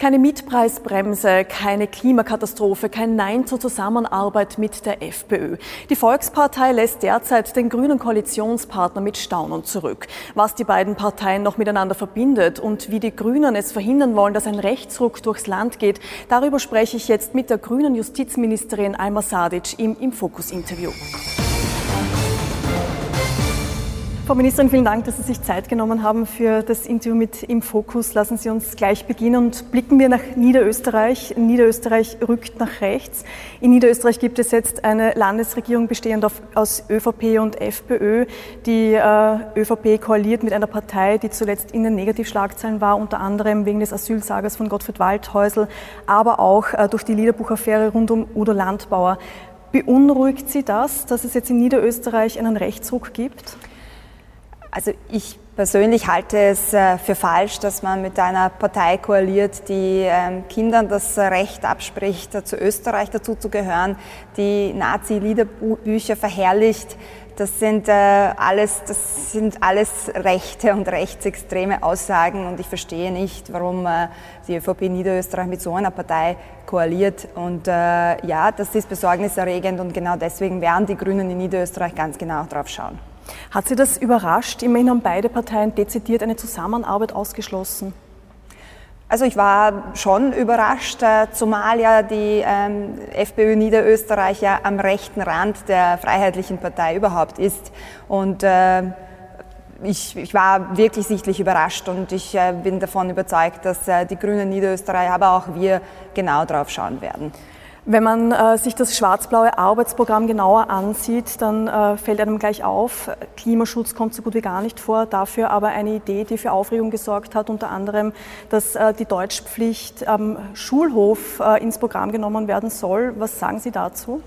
Keine Mietpreisbremse, keine Klimakatastrophe, kein Nein zur Zusammenarbeit mit der FPÖ. Die Volkspartei lässt derzeit den grünen Koalitionspartner mit Staunen zurück. Was die beiden Parteien noch miteinander verbindet und wie die Grünen es verhindern wollen, dass ein Rechtsruck durchs Land geht, darüber spreche ich jetzt mit der grünen Justizministerin Alma Sadic im, im Fokus-Interview. Frau Ministerin, vielen Dank, dass Sie sich Zeit genommen haben für das Interview mit Im Fokus. Lassen Sie uns gleich beginnen und blicken wir nach Niederösterreich. Niederösterreich rückt nach rechts. In Niederösterreich gibt es jetzt eine Landesregierung bestehend aus ÖVP und FPÖ. Die äh, ÖVP koaliert mit einer Partei, die zuletzt in den Negativschlagzeilen war, unter anderem wegen des Asylsagers von Gottfried Waldhäusl, aber auch äh, durch die Liederbuchaffäre rund um Udo Landbauer. Beunruhigt Sie das, dass es jetzt in Niederösterreich einen Rechtsruck gibt? Also ich persönlich halte es äh, für falsch, dass man mit einer Partei koaliert, die ähm, Kindern das Recht abspricht, zu Österreich dazu zu gehören, die Nazi-Liederbücher verherrlicht. Das sind, äh, alles, das sind alles rechte und rechtsextreme Aussagen und ich verstehe nicht, warum äh, die ÖVP Niederösterreich mit so einer Partei koaliert. Und ja, das ist besorgniserregend und genau deswegen werden die Grünen in Niederösterreich ganz genau drauf schauen. Hat Sie das überrascht? Immerhin haben beide Parteien dezidiert eine Zusammenarbeit ausgeschlossen. Also ich war schon überrascht, äh, zumal ja die ähm, FPÖ Niederösterreich ja am rechten Rand der Freiheitlichen Partei überhaupt ist. Und äh, ich, ich, war wirklich sichtlich überrascht und ich äh, bin davon überzeugt, dass die Grünen Niederösterreich, aber auch wir genau drauf schauen werden. Wenn man äh, sich das schwarz-blaue Arbeitsprogramm genauer ansieht, dann äh, fällt einem gleich auf, Klimaschutz kommt so gut wie gar nicht vor, dafür aber eine Idee, die für Aufregung gesorgt hat, unter anderem, dass äh, die Deutschpflicht am Schulhof äh, ins Programm genommen werden soll. Was sagen Sie dazu?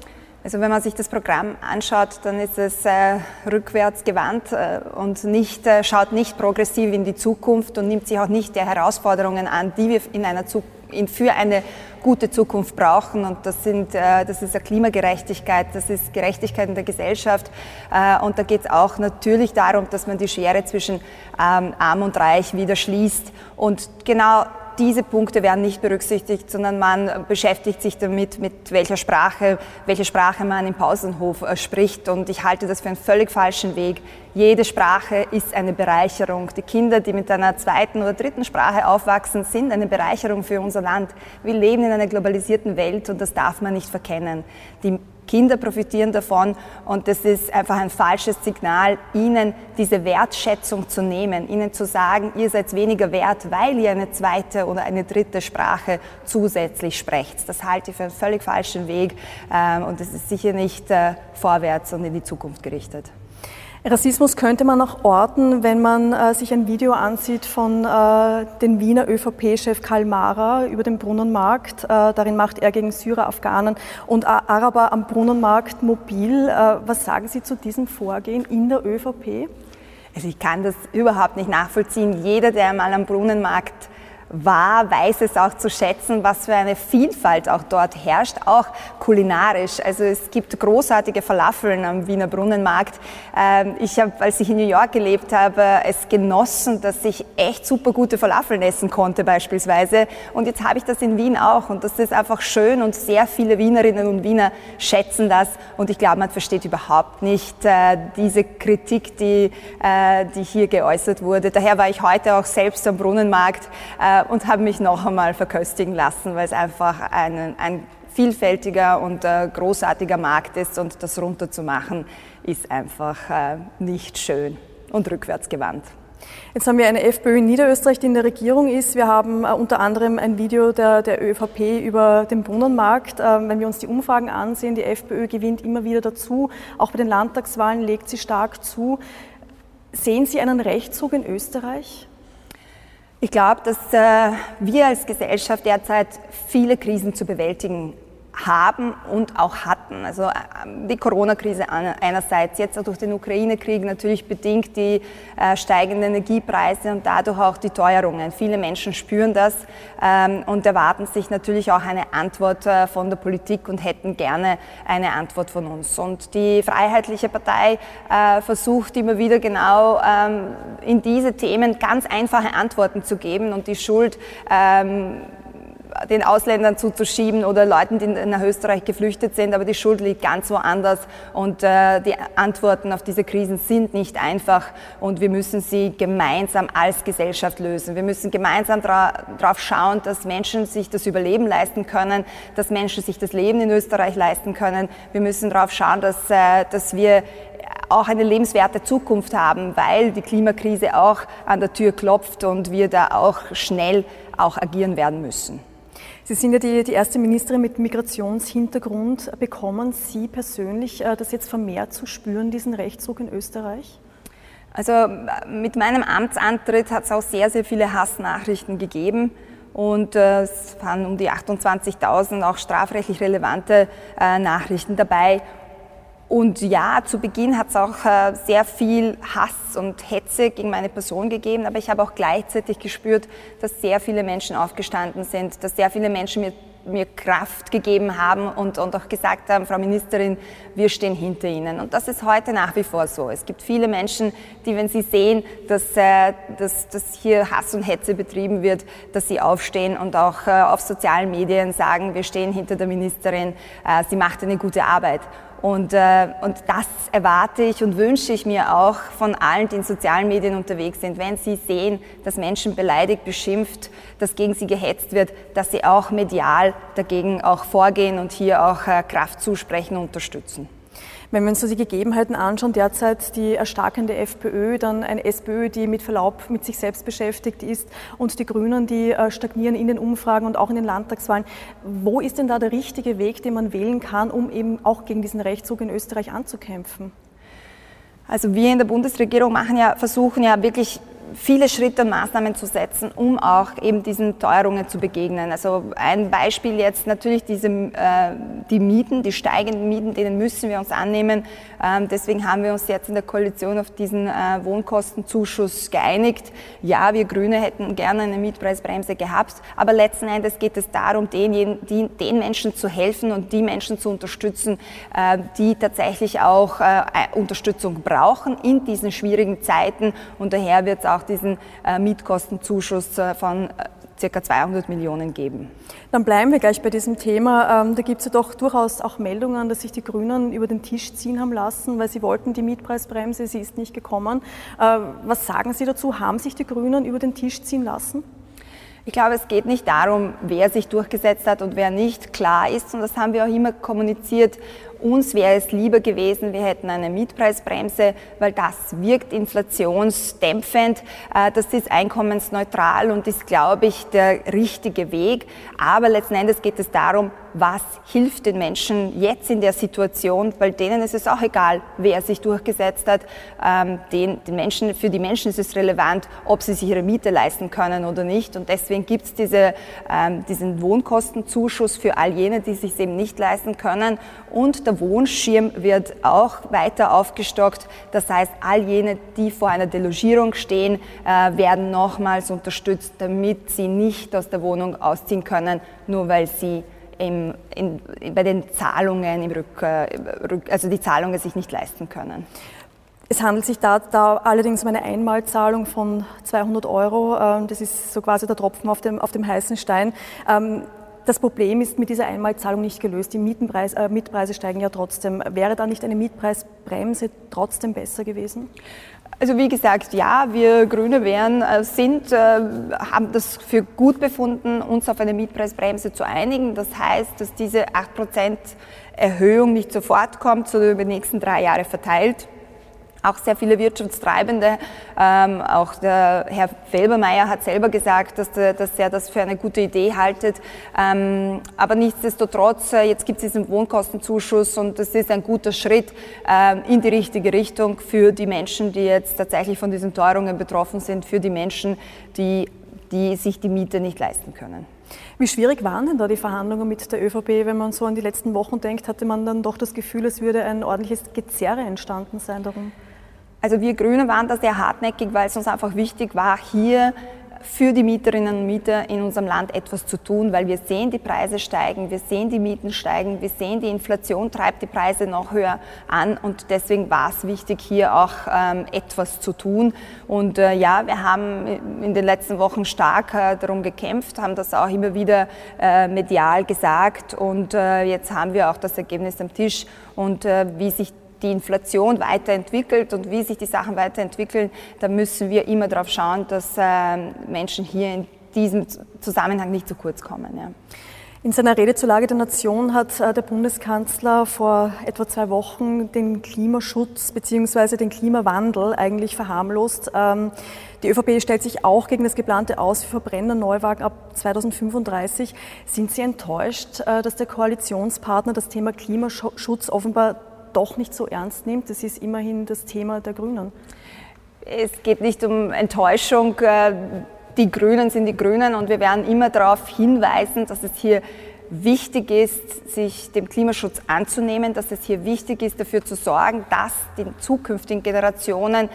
Also wenn man sich das Programm anschaut, dann ist es äh, rückwärts gewandt äh, und nicht, äh, schaut nicht progressiv in die Zukunft und nimmt sich auch nicht der Herausforderungen an, die wir in einer Zukunft für eine gute Zukunft brauchen. Und das, sind, äh, das ist eine Klimagerechtigkeit, das ist Gerechtigkeit in der Gesellschaft. Äh, und da geht es auch natürlich darum, dass man die Schere zwischen ähm, Arm und Reich wieder schließt. Und genau diese Punkte werden nicht berücksichtigt, sondern man beschäftigt sich damit, mit welcher Sprache, welche Sprache man im Pausenhof äh, spricht. Und ich halte das für einen völlig falschen Weg. Jede Sprache ist eine Bereicherung. Die Kinder, die mit einer zweiten oder dritten Sprache aufwachsen, sind eine Bereicherung für unser Land. Wir leben in einer globalisierten Welt und das darf man nicht verkennen. Die Kinder profitieren davon und das ist einfach ein falsches Signal, ihnen diese Wertschätzung zu nehmen, ihnen zu sagen, ihr seid weniger wert, weil ihr eine zweite oder eine dritte Sprache zusätzlich sprecht. Das halte ich für einen völlig falschen Weg ähm, und es ist sicher nicht äh, vorwärts und in die Zukunft gerichtet. Rassismus könnte man auch orten, wenn man äh, sich ein Video ansieht von äh, dem Wiener ÖVP-Chef Karl Mara über den Brunnenmarkt. Äh, darin macht er gegen Syrer, Afghanen und Araber am Brunnenmarkt mobil. Äh, was sagen Sie zu diesem Vorgehen in der ÖVP? Also ich kann das überhaupt nicht nachvollziehen. Jeder, der mal am Brunnenmarkt war, weiß es auch zu schätzen, was für eine Vielfalt auch dort herrscht, auch kulinarisch. Also es gibt großartige Falafeln am Wiener Brunnenmarkt. Ähm, ich habe, als ich in New York gelebt habe, es genossen, dass ich echt super gute Falafeln essen konnte beispielsweise. Und jetzt habe ich das in Wien auch und das ist einfach schön und sehr viele Wienerinnen und Wiener schätzen das. Und ich glaube, man versteht überhaupt nicht äh, diese Kritik, die, äh, die hier geäußert wurde. Daher war ich heute auch selbst am Brunnenmarkt äh, und habe mich noch einmal verköstigen lassen, weil es einfach ein, ein vielfältiger und äh, großartiger Markt ist und das runterzumachen ist einfach äh, nicht schön und rückwärtsgewandt. Jetzt haben wir eine FPÖ in Niederösterreich, die in der Regierung ist. Wir haben äh, unter anderem ein Video der, der ÖVP über den Brunnenmarkt. Äh, wenn wir uns die Umfragen ansehen, die FPÖ gewinnt immer wieder dazu. Auch bei den Landtagswahlen legt sie stark zu. Sehen Sie einen Rechtszug in Österreich? Ich glaube, dass äh, wir als Gesellschaft derzeit viele Krisen zu bewältigen haben und auch hatten. Also ähm, die Corona-Krise einerseits, jetzt auch durch den Ukraine-Krieg natürlich bedingt die äh, steigenden Energiepreise und dadurch auch die Teuerungen. Viele Menschen spüren das ähm, und erwarten sich natürlich auch eine Antwort äh, von der Politik und hätten gerne eine Antwort von uns. Und die Freiheitliche Partei äh, versucht immer wieder genau ähm, in diese Themen ganz einfache Antworten zu geben und die Schuld den Ausländern zuzuschieben oder Leuten, die nach Österreich geflüchtet sind, aber die Schuld liegt ganz woanders und äh, die Antworten auf diese Krisen sind nicht einfach und wir müssen sie gemeinsam als Gesellschaft lösen. Wir müssen gemeinsam darauf schauen, dass Menschen sich das Überleben leisten können, dass Menschen sich das Leben in Österreich leisten können. Wir müssen darauf schauen, dass, äh, dass wir auch eine lebenswerte Zukunft haben, weil die Klimakrise auch an der Tür klopft und wir da auch schnell auch agieren werden müssen. Sie sind ja die, die erste Ministerin mit Migrationshintergrund. Bekommen Sie persönlich äh, das jetzt vermehrt zu spüren, diesen Rechtsruck in Österreich? Also mit meinem Amtsantritt hat es auch sehr, sehr viele Hassnachrichten gegeben. Und äh, es waren um die 28.000 auch strafrechtlich relevante äh, Nachrichten dabei. Und ja, zu Beginn hat es auch äh, sehr viel Hass und Hetze gegen meine Person gegeben, aber ich habe auch gleichzeitig gespürt, dass sehr viele Menschen aufgestanden sind, dass sehr viele Menschen mir, mir Kraft gegeben haben und, und auch gesagt haben, Frau Ministerin, wir stehen hinter Ihnen. Und das ist heute nach wie vor so. Es gibt viele Menschen, die, wenn sie sehen, dass, äh, dass, dass hier Hass und Hetze betrieben wird, dass sie aufstehen und auch äh, auf sozialen Medien sagen, wir stehen hinter der Ministerin, sie macht eine gute Arbeit. Und, äh, und das erwarte ich und wünsche ich mir auch von allen, die in sozialen Medien unterwegs sind, wenn sie sehen, dass Menschen beleidigt, beschimpft, dass gegen sie gehetzt wird, dass sie auch medial dagegen auch vorgehen und hier auch äh, Kraft zusprechen und unterstützen. Wenn wir uns so die Gegebenheiten anschauen, derzeit die erstarkende FPÖ, dann eine SPÖ, die mit Verlaub mit sich selbst beschäftigt ist und die Grünen, die äh, stagnieren in den Umfragen und auch in den Landtagswahlen. Wo ist denn da der richtige Weg, den man wählen kann, um eben auch gegen diesen Rechtszug in Österreich anzukämpfen? Also wir in der Bundesregierung machen ja, versuchen ja wirklich viele Schritte und Maßnahmen zu setzen, um auch eben diesen Teuerungen zu begegnen. Also ein Beispiel jetzt natürlich diese, äh, die Mieten, die steigenden Mieten, denen müssen wir uns annehmen. Ähm, deswegen haben wir uns jetzt in der Koalition auf diesen äh, Wohnkostenzuschuss geeinigt. Ja, wir Grüne hätten gerne eine Mietpreisbremse gehabt, aber letzten Endes geht es darum, den, die, den Menschen zu helfen und die Menschen zu unterstützen, äh, die tatsächlich auch Unterstützung brauchen in diesen schwierigen Zeiten. Und daher wird es auch diesen äh, Mietkostenzuschuss äh, von äh, ca. 200 Millionen geben. Dann bleiben wir gleich bei diesem Thema. Ähm, da gibt es ja doch durchaus auch Meldungen, dass sich die Grünen über den Tisch ziehen haben lassen, weil sie wollten die Mietpreisbremse, sie ist nicht gekommen. Was sagen Sie dazu? Haben sich die Grünen über den Tisch ziehen lassen? Ich glaube, es geht nicht darum, wer sich durchgesetzt hat und wer nicht klar ist. Und das haben wir auch immer kommuniziert. Uns wäre es lieber gewesen, wir hätten eine Mietpreisbremse, weil das wirkt inflationsdämpfend. Äh, das ist einkommensneutral und ist, glaube ich, der richtige Weg. Aber letzten Endes geht es darum, was hilft den Menschen jetzt in der Situation, weil denen ist es auch egal, wer sich durchgesetzt hat. Ähm, den, den Menschen, für die Menschen ist es relevant, ob sie sich ihre Miete leisten können oder nicht. Und deswegen gibt es diese, ähm, diesen Wohnkostenzuschuss für all jene, die sich eben nicht leisten können. Und der Wohnschirm wird auch weiter aufgestockt. Das heißt, all jene, die vor einer Delogierung stehen, äh, werden nochmals unterstützt, damit sie nicht aus der Wohnung ausziehen können, nur weil sie im, in, bei den Zahlungen im Rück, äh, also die Zahlungen sich nicht leisten können. Es handelt sich da, da, allerdings um eine Einmalzahlung von 200 Euro. Ähm, das ist so quasi der Tropfen auf dem, auf dem heißen Stein. Das Problem ist mit dieser Einmalzahlung nicht gelöst. Die Mietenpreis, äh, Mietpreise steigen ja trotzdem. Wäre da nicht eine Mietpreisbremse trotzdem besser gewesen? Also wie gesagt, ja, wir Grüne wären, äh, sind, äh, haben das für gut befunden, uns auf eine Mietpreisbremse zu einigen. Das heißt, dass diese 8% Erhöhung nicht sofort kommt, sondern über die nächsten drei Jahre verteilt auch sehr viele Wirtschaftstreibende. Ähm, auch der Herr Felbermeier hat selber gesagt, dass, der, dass er das für eine gute Idee haltet. Ähm, aber nichtsdestotrotz, äh, jetzt gibt es diesen Wohnkostenzuschuss und das ist ein guter Schritt ähm, in die richtige Richtung für die Menschen, die jetzt tatsächlich von diesen Teuerungen betroffen sind, für die Menschen, die, die sich die Miete nicht leisten können. Wie schwierig waren denn da die Verhandlungen mit der ÖVP? Wenn man so an die letzten Wochen denkt, hatte man dann doch das Gefühl, es würde ein ordentliches Gezerre entstanden sein darum. Also wir Grüne waren da sehr hartnäckig, weil es uns einfach wichtig war, hier für die Mieterinnen und Mieter in unserem Land etwas zu tun, weil wir sehen, die Preise steigen, wir sehen, die Mieten steigen, wir sehen, die Inflation treibt die Preise noch höher an und deswegen war es wichtig, hier auch ähm, etwas zu tun. Und äh, ja, wir haben in den letzten Wochen stark äh, darum gekämpft, haben das auch immer wieder äh, medial gesagt und äh, jetzt haben wir auch das Ergebnis am Tisch und äh, wie sich die Inflation weiterentwickelt und wie sich die Sachen weiterentwickeln, da müssen wir immer darauf schauen, dass äh, Menschen hier in diesem Zusammenhang nicht zu kurz kommen. Ja. In seiner Rede zur Lage der Nation hat äh, der Bundeskanzler vor etwa zwei Wochen den Klimaschutz bzw. den Klimawandel eigentlich verharmlost. Ähm, die ÖVP stellt sich auch gegen das geplante Aus für Verbrenner-Neuwagen ab 2035. Sind Sie enttäuscht, äh, dass der Koalitionspartner das Thema Klimaschutz offenbar doch nicht so ernst nimmt. Das ist immerhin das Thema der Grünen. Es geht nicht um Enttäuschung. Äh, die Grünen sind die Grünen und wir werden immer darauf hinweisen, dass es hier wichtig ist, sich dem Klimaschutz anzunehmen, dass es hier wichtig ist, dafür zu sorgen, dass die zukünftigen Generationen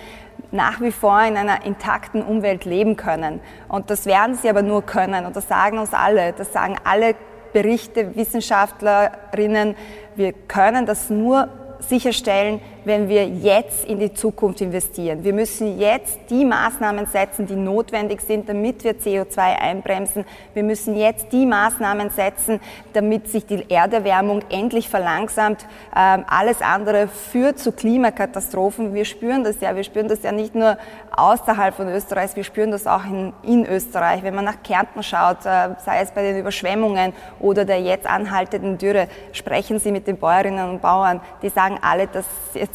nach wie vor in einer intakten Umwelt leben können. Und das werden sie aber nur können. Und das sagen uns alle. Das sagen alle Berichte, Wissenschaftlerinnen. Wir können das nur sicherstellen, wenn wir jetzt in die Zukunft investieren. Wir müssen jetzt die Maßnahmen setzen, die notwendig sind, damit wir CO2 einbremsen. Wir müssen jetzt die Maßnahmen setzen, damit sich die Erderwärmung endlich verlangsamt. Ähm, alles andere führt zu Klimakatastrophen. Wir spüren das ja. Wir spüren das ja nicht nur außerhalb von Österreich, wir spüren das auch in, in Österreich. Wenn man nach Kärnten schaut, äh, sei es bei den Überschwemmungen oder der jetzt anhaltenden Dürre, sprechen Sie mit den Bäuerinnen und Bauern. Die sagen alle, dass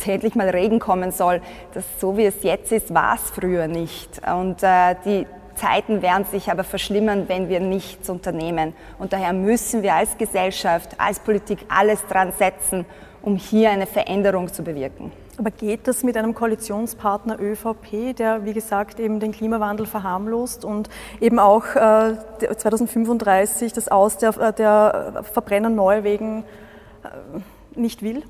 jetzt endlich mal Regen kommen soll. Das, so wie es jetzt ist, war es früher nicht. Und äh, die Zeiten werden sich aber verschlimmern, wenn wir nichts unternehmen. Und daher müssen wir als Gesellschaft, als Politik alles dran setzen, um hier eine Veränderung zu bewirken. Aber geht das mit einem Koalitionspartner ÖVP, der, wie gesagt, eben den Klimawandel verharmlost und eben auch äh, 2035 das Aus der, der Verbrenner Neuwegen äh, nicht will?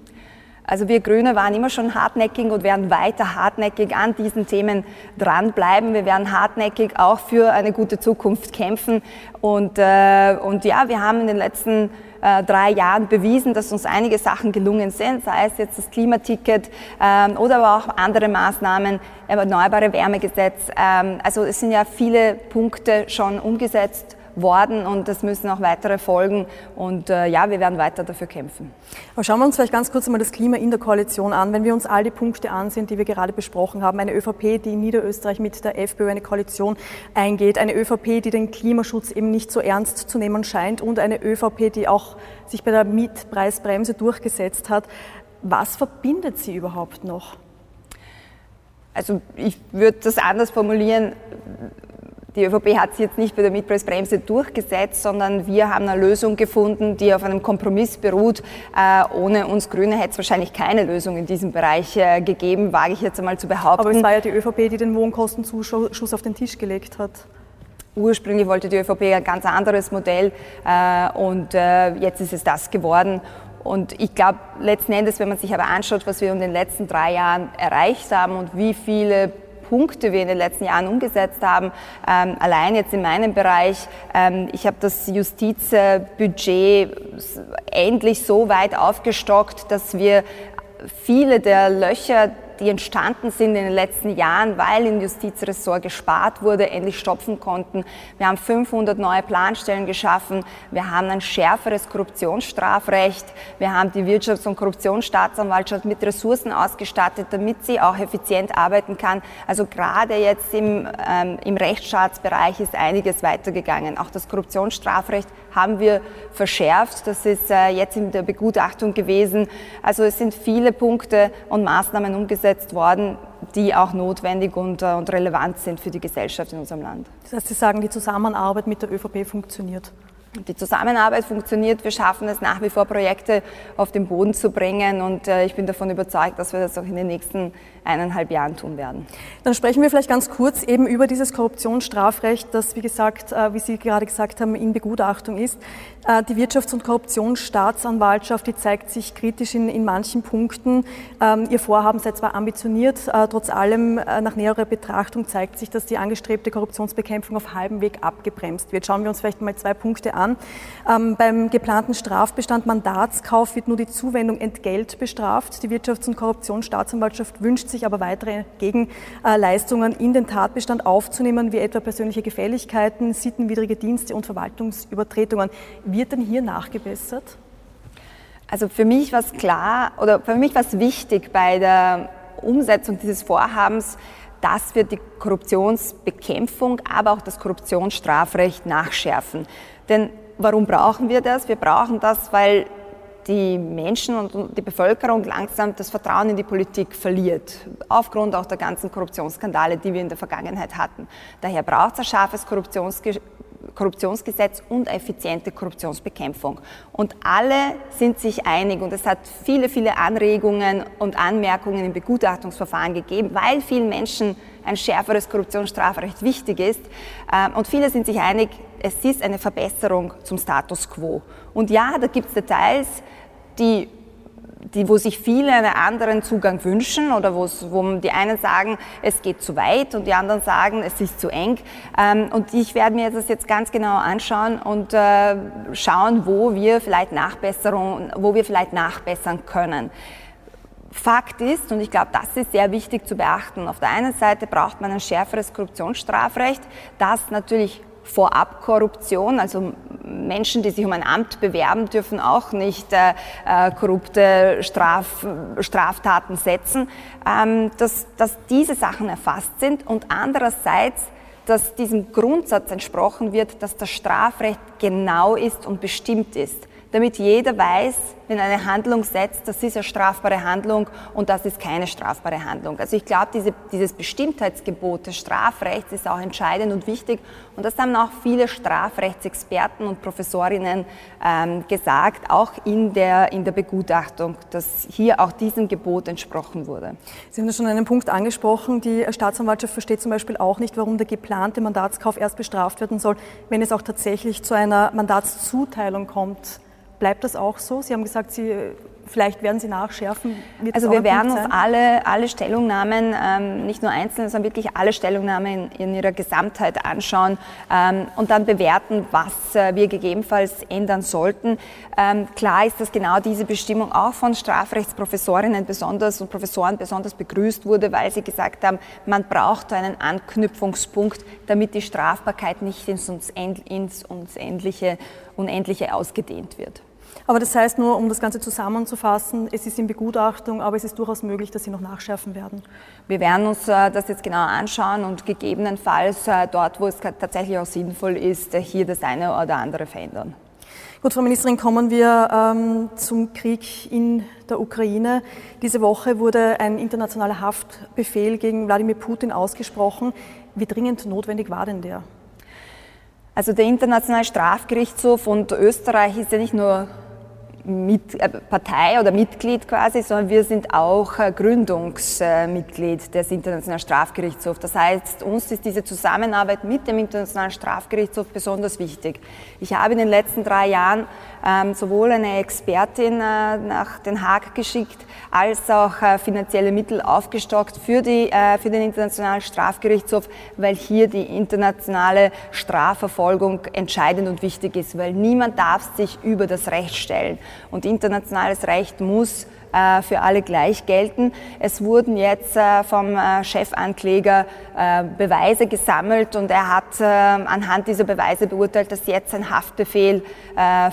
Also wir Grüne waren immer schon hartnäckig und werden weiter hartnäckig an diesen Themen dranbleiben. Wir werden hartnäckig auch für eine gute Zukunft kämpfen. Und, äh, und ja, wir haben in den letzten äh, drei Jahren bewiesen, dass uns einige Sachen gelungen sind, sei es jetzt das Klimaticket ähm, oder aber auch andere Maßnahmen, Erneuerbare Wärmegesetz. Ähm, also es sind ja viele Punkte schon umgesetzt worden und es müssen auch weitere folgen. Und äh, ja, wir werden weiter dafür kämpfen. Aber schauen wir uns vielleicht ganz kurz einmal das Klima in der Koalition an. Wenn wir uns all die Punkte ansehen, die wir gerade besprochen haben, eine ÖVP, die in Niederösterreich mit der FPÖ eine Koalition eingeht, eine ÖVP, die den Klimaschutz eben nicht so ernst zu nehmen scheint und eine ÖVP, die auch sich bei der Mietpreisbremse durchgesetzt hat. Was verbindet sie überhaupt noch? Also ich würde das anders formulieren. Die ÖVP hat sich jetzt nicht bei der Mietpreisbremse durchgesetzt, sondern wir haben eine Lösung gefunden, die auf einem Kompromiss beruht. Äh, ohne uns Grüne hätte es wahrscheinlich keine Lösung in diesem Bereich äh, gegeben, wage ich jetzt einmal zu behaupten. Aber es war ja die ÖVP, die den Wohnkostenzuschuss auf den Tisch gelegt hat. Ursprünglich wollte die ÖVP ein ganz anderes Modell äh, und jetzt ist es das geworden. Und ich glaube, letzten Endes, wenn man sich aber anschaut, was wir in den letzten drei Jahren erreicht haben und wie viele Punkte wir in den letzten Jahren umgesetzt haben. Ähm, allein jetzt in meinem Bereich, ähm, ich habe das Justizbudget endlich so weit aufgestockt, dass wir viele der Löcher, die entstanden sind in den letzten Jahren, weil im Justizressort gespart wurde, endlich stopfen konnten. Wir haben 500 neue Planstellen geschaffen. Wir haben ein schärferes Korruptionsstrafrecht. Wir haben die Wirtschafts- und Korruptionsstaatsanwaltschaft mit Ressourcen ausgestattet, damit sie auch effizient arbeiten kann. Also gerade jetzt im, ähm, im Rechtsstaatsbereich ist einiges weitergegangen. Auch das Korruptionsstrafrecht haben wir verschärft. Das ist äh, jetzt in der Begutachtung gewesen. Also es sind viele Punkte und Maßnahmen umgesetzt worden, die auch notwendig und, äh, und relevant sind für die Gesellschaft in unserem Land. Das heißt, Sie sagen, die Zusammenarbeit mit der ÖVP funktioniert? die Zusammenarbeit funktioniert. Wir schaffen es nach wie vor, Projekte auf den Boden zu bringen. Und äh, ich bin davon überzeugt, dass wir das auch in den nächsten eineinhalb Jahren tun werden. Dann sprechen wir vielleicht ganz kurz eben über dieses Korruptionsstrafrecht, das, wie gesagt, äh, wie Sie gerade gesagt haben, in Begutachtung ist. Äh, die Wirtschafts- und Korruptionsstaatsanwaltschaft, die zeigt sich kritisch in, in manchen Punkten. Ähm, ihr Vorhaben sei zwar ambitioniert, trotz allem nach näherer Betrachtung zeigt sich, dass die angestrebte Korruptionsbekämpfung auf halbem Weg abgebremst wird. Schauen wir uns vielleicht mal zwei Punkte an an. Ähm, beim geplanten Strafbestand Mandatskauf wird nur die Zuwendung Entgelt bestraft. Die Wirtschafts- und Korruptionsstaatsanwaltschaft wünscht sich aber weitere Gegenleistungen in den Tatbestand aufzunehmen, wie etwa persönliche Gefälligkeiten, sittenwidrige Dienste und Verwaltungsübertretungen. Wird denn hier nachgebessert? Also für mich war es klar oder für mich war es wichtig bei der Umsetzung dieses Vorhabens, dass wir die Korruptionsbekämpfung, aber auch das Korruptionsstrafrecht nachschärfen. Denn warum brauchen wir das? Wir brauchen das, weil die Menschen und die Bevölkerung langsam das Vertrauen in die Politik verliert, aufgrund auch der ganzen Korruptionsskandale, die wir in der Vergangenheit hatten. Daher braucht es ein scharfes Korruptionsgesetz und effiziente Korruptionsbekämpfung. Und alle sind sich einig und es hat viele, viele Anregungen und Anmerkungen im Begutachtungsverfahren gegeben, weil vielen Menschen ein schärferes Korruptionsstrafrecht wichtig ist. Ähm, und viele sind sich einig, es ist eine Verbesserung zum Status quo. Und ja, da gibt es Details, die die, wo sich viele einen anderen Zugang wünschen oder wo die einen sagen, es geht zu weit und die anderen sagen, es ist zu eng. Ähm, und ich werde mir das jetzt ganz genau anschauen und äh, schauen, wo wir vielleicht Nachbesserungen, wo wir vielleicht nachbessern können. Fakt ist, und ich glaube, das ist sehr wichtig zu beachten, auf der einen Seite braucht man ein schärferes Korruptionsstrafrecht, das natürlich Vorabkorruption, also Menschen, die sich um ein Amt bewerben, dürfen auch nicht äh, äh, korrupte Straf, Straftaten setzen, ähm, dass, dass diese Sachen erfasst sind und andererseits, dass diesem Grundsatz entsprochen wird, dass das Strafrecht genau ist und bestimmt ist damit jeder weiß, wenn eine Handlung setzt, das ist eine strafbare Handlung und das ist keine strafbare Handlung. Also ich glaube, diese, dieses Bestimmtheitsgebot des Strafrechts ist auch entscheidend und wichtig und das haben auch viele Strafrechtsexperten und Professorinnen ähm, gesagt, auch in der, in der Begutachtung, dass hier auch diesem Gebot entsprochen wurde. Sie haben da schon einen Punkt angesprochen. Die Staatsanwaltschaft versteht zum Beispiel auch nicht, warum der geplante Mandatskauf erst bestraft werden soll, wenn es auch tatsächlich zu einer Mandatszuteilung kommt. Bleibt das auch so? Sie haben gesagt, Sie Vielleicht werden Sie nachschärfen. Wird also wir werden uns alle, alle Stellungnahmen, ähm, nicht nur einzelne, sondern wirklich alle Stellungnahmen in, in ihrer Gesamtheit anschauen ähm, und dann bewerten, was äh, wir gegebenenfalls ändern sollten. Ähm, klar ist, dass genau diese Bestimmung auch von Strafrechtsprofessorinnen besonders und Professoren besonders begrüßt wurde, weil sie gesagt haben, man braucht einen Anknüpfungspunkt, damit die Strafbarkeit nicht ins, ins, ins Endliche, Unendliche ausgedehnt wird. Aber das heißt nur, um das Ganze zusammenzufassen, es ist in Begutachtung, aber es ist durchaus möglich, dass Sie noch nachschärfen werden. Wir werden uns äh, das jetzt genau anschauen und gegebenenfalls äh, dort, wo es tatsächlich auch sinnvoll ist, äh, hier das eine oder andere verändern. Gut, Frau Ministerin, kommen wir ähm, zum Krieg in der Ukraine. Diese Woche wurde ein internationaler Haftbefehl gegen Wladimir Putin ausgesprochen. Wie dringend notwendig war denn der? Also der Internationale Strafgerichtshof und Österreich ist ja nicht nur mit, äh, Partei oder Mitglied quasi, sondern wir sind auch äh, Gründungsmitglied des Internationalen Strafgerichtshofs. Das heißt, uns ist diese Zusammenarbeit mit dem Internationalen Strafgerichtshof besonders wichtig. Ich habe in den letzten drei Jahren ähm, sowohl eine Expertin äh, nach Den Haag geschickt, als auch äh, finanzielle Mittel aufgestockt für, die, äh, für den Internationalen Strafgerichtshof, weil hier die internationale Strafverfolgung entscheidend und wichtig ist, weil niemand darf sich über das Recht stellen. Und internationales Recht muss für alle gleich gelten. Es wurden jetzt äh, vom äh, Chefankläger Beweise gesammelt und er hat anhand dieser Beweise beurteilt, dass jetzt ein Haftbefehl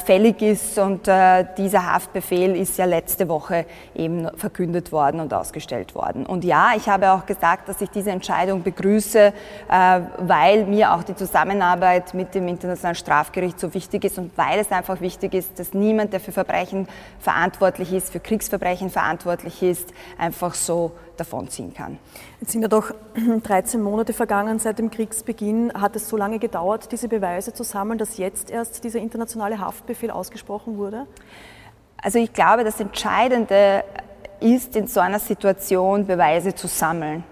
fällig ist und dieser Haftbefehl ist ja letzte Woche eben verkündet worden und ausgestellt worden. Und ja, ich habe auch gesagt, dass ich diese Entscheidung begrüße, weil mir auch die Zusammenarbeit mit dem Internationalen Strafgericht so wichtig ist und weil es einfach wichtig ist, dass niemand, der für Verbrechen verantwortlich ist, für Kriegsverbrechen, Kriegsverbrechen verantwortlich ist, einfach so davonziehen kann. Jetzt sind ja doch 13 Monate vergangen seit dem Kriegsbeginn. Hat es so lange gedauert, diese Beweise zu sammeln, dass jetzt erst dieser internationale Haftbefehl ausgesprochen wurde? Also ich glaube, das Entscheidende ist in so einer Situation Beweise zu sammeln.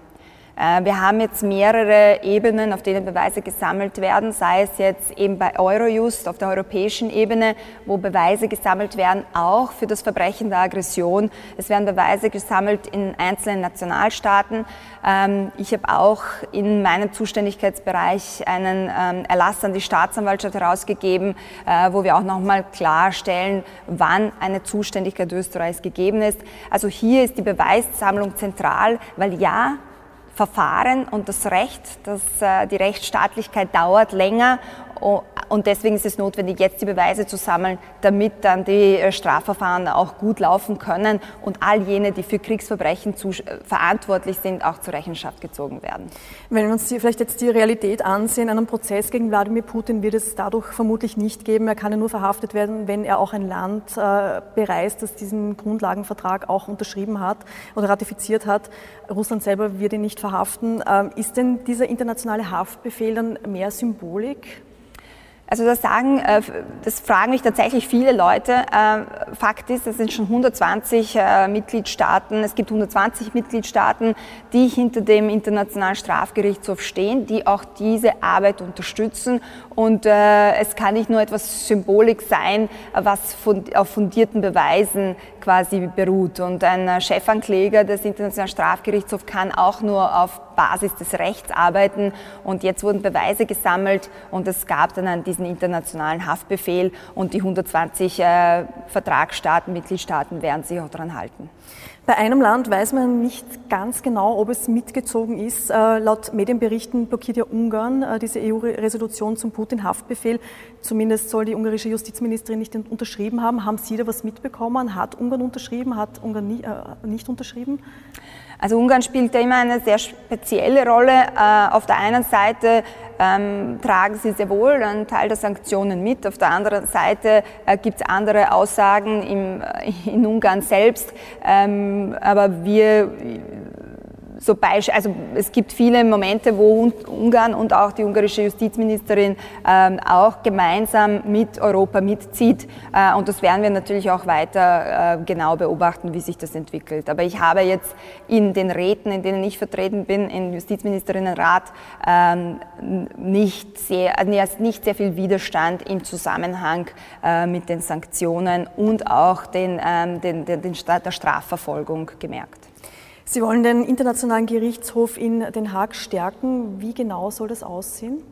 Äh, wir haben jetzt mehrere Ebenen, auf denen Beweise gesammelt werden, sei es jetzt eben bei Eurojust auf der europäischen Ebene, wo Beweise gesammelt werden, auch für das Verbrechen der Aggression. Es werden Beweise gesammelt in einzelnen Nationalstaaten. Ähm, ich habe auch in meinem Zuständigkeitsbereich einen ähm, Erlass an die Staatsanwaltschaft herausgegeben, äh, wo wir auch nochmal klarstellen, wann eine Zuständigkeit Österreichs gegeben ist. Also hier ist die Beweissammlung zentral, weil ja, Verfahren und das Recht, dass äh, die Rechtsstaatlichkeit dauert länger und deswegen ist es notwendig, jetzt die Beweise zu sammeln, damit dann die äh, Strafverfahren auch gut laufen können und all jene, die für Kriegsverbrechen äh, verantwortlich sind, auch zur Rechenschaft gezogen werden. Wenn wir uns die, vielleicht jetzt die Realität ansehen, einen Prozess gegen Wladimir Putin wird es dadurch vermutlich nicht geben. Er kann ja nur verhaftet werden, wenn er auch ein Land äh, bereist, das diesen Grundlagenvertrag auch unterschrieben hat oder ratifiziert hat. Russland selber wird ihn nicht verhaften. Ähm, ist denn dieser internationale Haftbefehl dann mehr Symbolik? Also das sagen, äh, das fragen mich tatsächlich viele Leute. Äh, Fakt ist, es sind schon 120 äh, Mitgliedstaaten, es gibt 120 Mitgliedstaaten, die hinter dem Internationalen Strafgerichtshof stehen, die auch diese Arbeit unterstützen. Und es kann nicht nur etwas Symbolik sein, was auf fundierten Beweisen quasi beruht. Und ein Chefankläger des Internationalen Strafgerichtshofs kann auch nur auf Basis des Rechts arbeiten. Und jetzt wurden Beweise gesammelt und es gab dann diesen internationalen Haftbefehl und die 120 äh, Vertragsstaaten, Mitgliedstaaten werden sich auch daran halten. Bei einem Land weiß man nicht ganz genau, ob es mitgezogen ist. Äh, laut Medienberichten blockiert ja Ungarn äh, diese EU-Resolution zum Putin-Haftbefehl. Zumindest soll die ungarische Justizministerin nicht unterschrieben haben. Haben Sie da was mitbekommen? Hat Ungarn unterschrieben? Hat Ungarn nie, äh, nicht unterschrieben? Also Ungarn spielt da immer eine sehr spezielle Rolle. Äh, auf der einen Seite ähm, tragen sie sehr wohl einen Teil der Sanktionen mit. Auf der anderen Seite äh, gibt es andere Aussagen im, äh, in Ungarn selbst. Ähm, aber wir so Beisch also es gibt viele Momente, wo Ungarn und auch die ungarische Justizministerin ähm, auch gemeinsam mit Europa mitzieht. Äh, und das werden wir natürlich auch weiter äh, genau beobachten, wie sich das entwickelt. Aber ich habe jetzt in den Räten, in denen ich vertreten bin, im Justizministerinnenrat, ähm, nicht sehr, also nicht sehr viel Widerstand im Zusammenhang äh, mit den Sanktionen und auch den, ähm, den, den, den der Strafverfolgung gemerkt. Sie wollen den Internationalen Gerichtshof in Den Haag stärken. Wie genau soll das aussehen?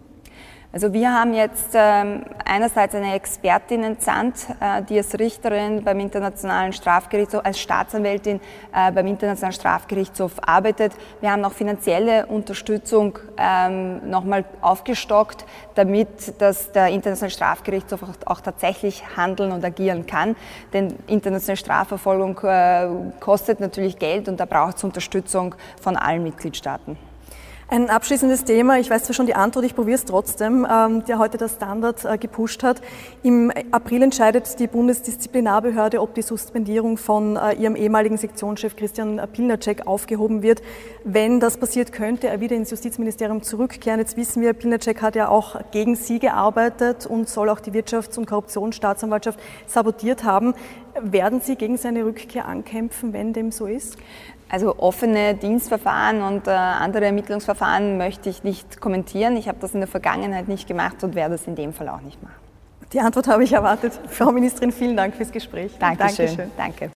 Also wir haben jetzt ähm, einerseits eine Expertin entsandt, äh, die als Richterin beim Internationalen Strafgerichtshof, als Staatsanwältin äh, beim Internationalen Strafgerichtshof arbeitet. Wir haben auch finanzielle Unterstützung ähm, nochmal aufgestockt, damit dass der Internationale Strafgerichtshof auch, tatsächlich handeln und agieren kann. Denn internationale Strafverfolgung äh, kostet natürlich Geld und da braucht es Unterstützung von allen Mitgliedstaaten. Ein abschließendes Thema, ich weiß zwar schon die Antwort, ich probiere es trotzdem, ähm, der heute das Standard äh, gepusht hat. Im April entscheidet die Bundesdisziplinarbehörde, ob die Suspendierung von äh, ihrem ehemaligen Sektionschef Christian Pilnacek aufgehoben wird. Wenn das passiert, könnte er wieder ins Justizministerium zurückkehren. Jetzt wissen wir, Pilnacek hat ja auch gegen Sie gearbeitet und soll auch die Wirtschafts- und Korruptionsstaatsanwaltschaft sabotiert haben. Werden Sie gegen seine Rückkehr ankämpfen, wenn dem so ist? Also offene Dienstverfahren und äh, andere Ermittlungsverfahren möchte ich nicht kommentieren. Ich habe das in der Vergangenheit nicht gemacht und werde das in dem Fall auch nicht machen. Die Antwort habe ich erwartet. Frau Ministerin, vielen Dank fürs Gespräch. Dankeschön. Dankeschön. Danke.